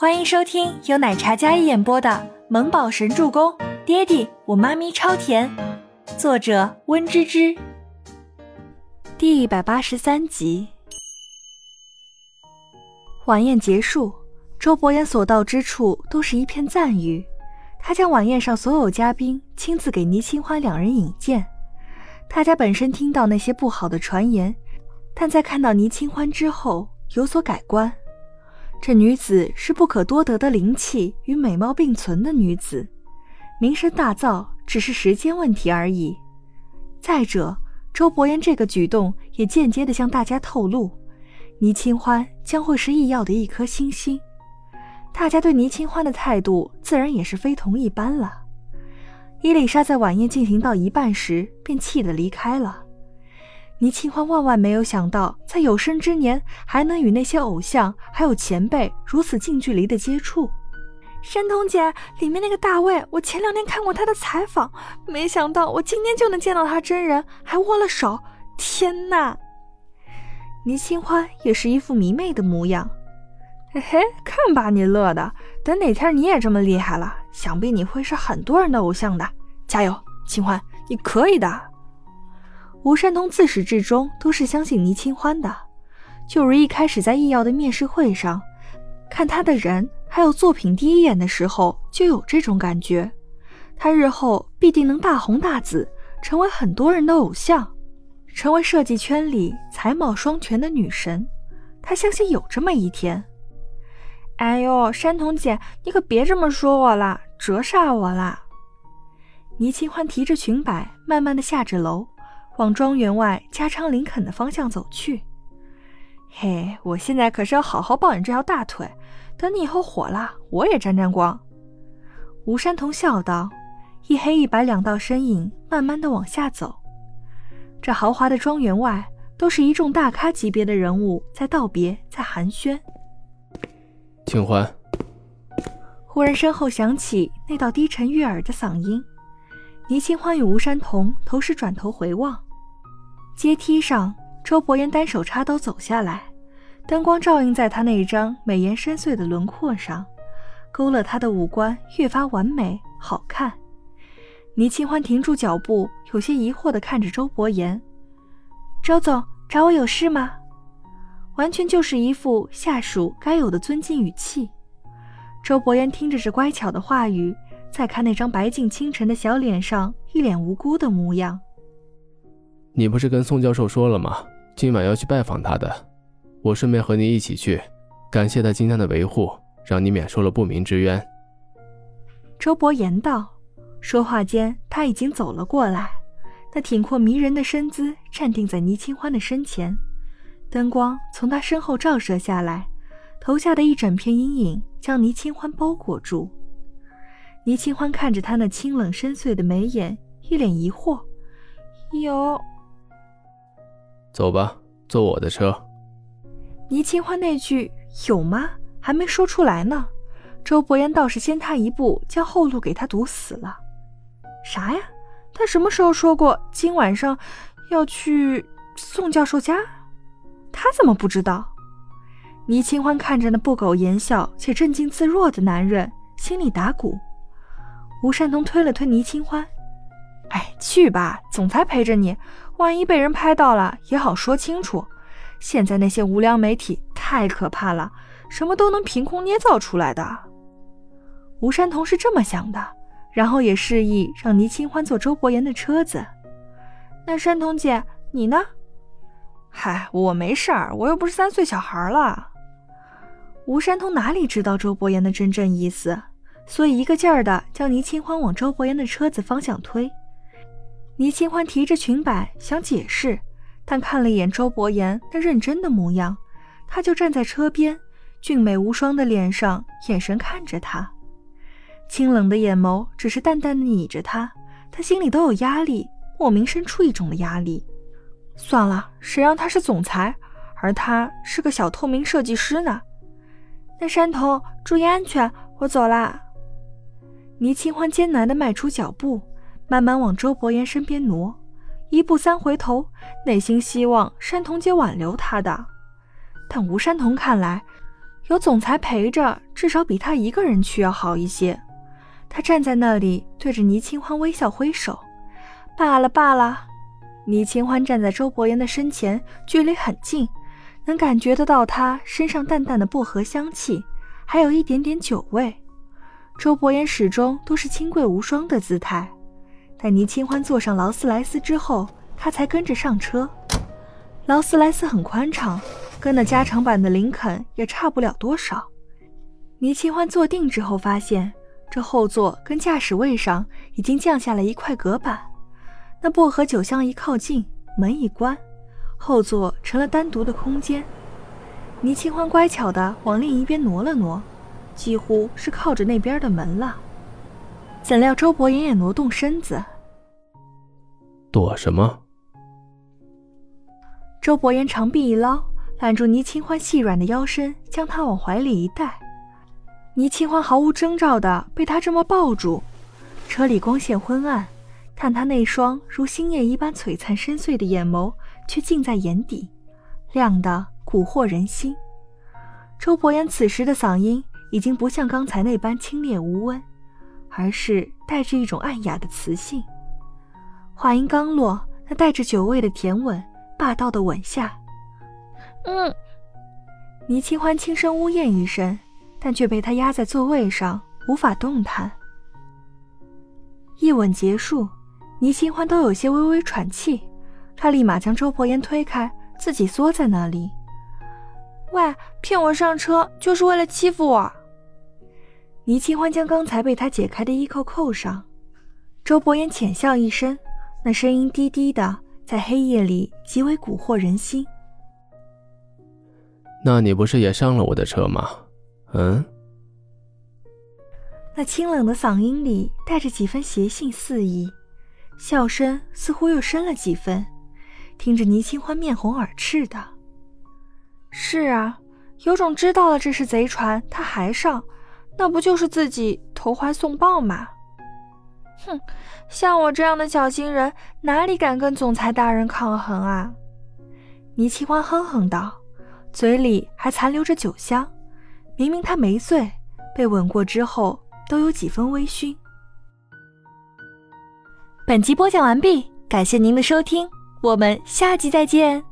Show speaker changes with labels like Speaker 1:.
Speaker 1: 欢迎收听由奶茶嘉一演播的《萌宝神助攻》，爹地我妈咪超甜，作者温芝芝。第一百八十三集。晚宴结束，周伯言所到之处都是一片赞誉。他将晚宴上所有嘉宾亲自给倪清欢两人引荐。大家本身听到那些不好的传言，但在看到倪清欢之后有所改观。这女子是不可多得的灵气与美貌并存的女子，名声大噪只是时间问题而已。再者，周伯言这个举动也间接的向大家透露，倪清欢将会是易耀的一颗星星。大家对倪清欢的态度自然也是非同一般了。伊丽莎在晚宴进行到一半时便气得离开了。倪清欢万万没有想到，在有生之年还能与那些偶像还有前辈如此近距离的接触。山童姐，里面那个大卫，我前两天看过他的采访，没想到我今天就能见到他真人，还握了手。天哪！倪清欢也是一副迷妹的模样。嘿嘿，看把你乐的！等哪天你也这么厉害了，想必你会是很多人的偶像的。加油，清欢，你可以的。吴山童自始至终都是相信倪清欢的，就如一开始在易耀的面试会上，看他的人还有作品第一眼的时候就有这种感觉，他日后必定能大红大紫，成为很多人的偶像，成为设计圈里才貌双全的女神。他相信有这么一天。哎呦，山童姐，你可别这么说我啦，折煞我啦。倪清欢提着裙摆，慢慢的下着楼。往庄园外加昌林肯的方向走去。嘿，我现在可是要好好抱你这条大腿，等你以后火了，我也沾沾光。吴山童笑道，一黑一白两道身影慢慢的往下走。这豪华的庄园外，都是一众大咖级别的人物在道别，在寒暄。
Speaker 2: 清欢。
Speaker 1: 忽然身后响起那道低沉悦耳的嗓音，倪清欢与吴山童同时转头回望。阶梯上，周伯言单手插兜走下来，灯光照映在他那一张美颜深邃的轮廓上，勾勒他的五官越发完美好看。倪清欢停住脚步，有些疑惑地看着周伯言：“周总找我有事吗？”完全就是一副下属该有的尊敬语气。周伯言听着这乖巧的话语，再看那张白净清纯的小脸上，一脸无辜的模样。
Speaker 2: 你不是跟宋教授说了吗？今晚要去拜访他的，我顺便和你一起去，感谢他今天的维护，让你免受了不明之冤。
Speaker 1: 周伯言道。说话间，他已经走了过来，那挺阔迷人的身姿站定在倪清欢的身前，灯光从他身后照射下来，头下的一整片阴影将倪清欢包裹住。倪清欢看着他那清冷深邃的眉眼，一脸疑惑：“有。”
Speaker 2: 走吧，坐我的车。
Speaker 1: 倪清欢那句“有吗”还没说出来呢，周伯言倒是先他一步，将后路给他堵死了。啥呀？他什么时候说过今晚上要去宋教授家？他怎么不知道？倪清欢看着那不苟言笑且镇静自若的男人，心里打鼓。吴善东推了推倪清欢：“哎，去吧，总裁陪着你。”万一被人拍到了，也好说清楚。现在那些无良媒体太可怕了，什么都能凭空捏造出来的。吴山童是这么想的，然后也示意让倪清欢坐周伯言的车子。那山童姐，你呢？嗨，我没事儿，我又不是三岁小孩了。吴山童哪里知道周伯言的真正意思，所以一个劲儿的将倪清欢往周伯言的车子方向推。倪清欢提着裙摆想解释，但看了一眼周伯言那认真的模样，他就站在车边，俊美无双的脸上，眼神看着他，清冷的眼眸只是淡淡的睨着他，他心里都有压力，莫名生出一种的压力。算了，谁让他是总裁，而他是个小透明设计师呢？那山童，注意安全，我走啦。倪清欢艰难地迈出脚步。慢慢往周伯言身边挪，一步三回头，内心希望山童姐挽留他的，但吴山童看来，有总裁陪着，至少比他一个人去要好一些。他站在那里，对着倪清欢微笑挥手。罢了罢了。倪清欢站在周伯言的身前，距离很近，能感觉得到他身上淡淡的薄荷香气，还有一点点酒味。周伯言始终都是清贵无双的姿态。待倪清欢坐上劳斯莱斯之后，他才跟着上车。劳斯莱斯很宽敞。跟那加长版的林肯也差不了多少。倪清欢坐定之后，发现这后座跟驾驶位上已经降下了一块隔板。那薄荷酒香一靠近，门一关，后座成了单独的空间。倪清欢乖巧地往另一边挪了挪，几乎是靠着那边的门了。怎料周伯言也挪动身子，
Speaker 2: 躲什么？
Speaker 1: 周伯言长臂一捞。揽住倪清欢细软的腰身，将她往怀里一带，倪清欢毫无征兆的被他这么抱住。车里光线昏暗，但他那双如星夜一般璀璨深邃的眼眸却近在眼底，亮得蛊惑人心。周伯言此时的嗓音已经不像刚才那般清冽无温，而是带着一种暗哑的磁性。话音刚落，那带着酒味的甜吻，霸道的吻下。嗯，倪清欢轻声呜咽一声，但却被他压在座位上，无法动弹。一吻结束，倪清欢都有些微微喘气，他立马将周伯言推开，自己缩在那里。喂，骗我上车就是为了欺负我？倪清欢将刚才被他解开的衣扣扣上。周伯言浅笑一声，那声音低低的，在黑夜里极为蛊惑人心。
Speaker 2: 那你不是也上了我的车吗？嗯。
Speaker 1: 那清冷的嗓音里带着几分邪性肆意，笑声似乎又深了几分，听着倪清欢面红耳赤的。是啊，有种知道了这是贼船，他还上，那不就是自己投怀送抱吗？哼，像我这样的小心人，哪里敢跟总裁大人抗衡啊？倪清欢哼哼道。嘴里还残留着酒香，明明他没醉，被吻过之后都有几分微醺。本集播讲完毕，感谢您的收听，我们下集再见。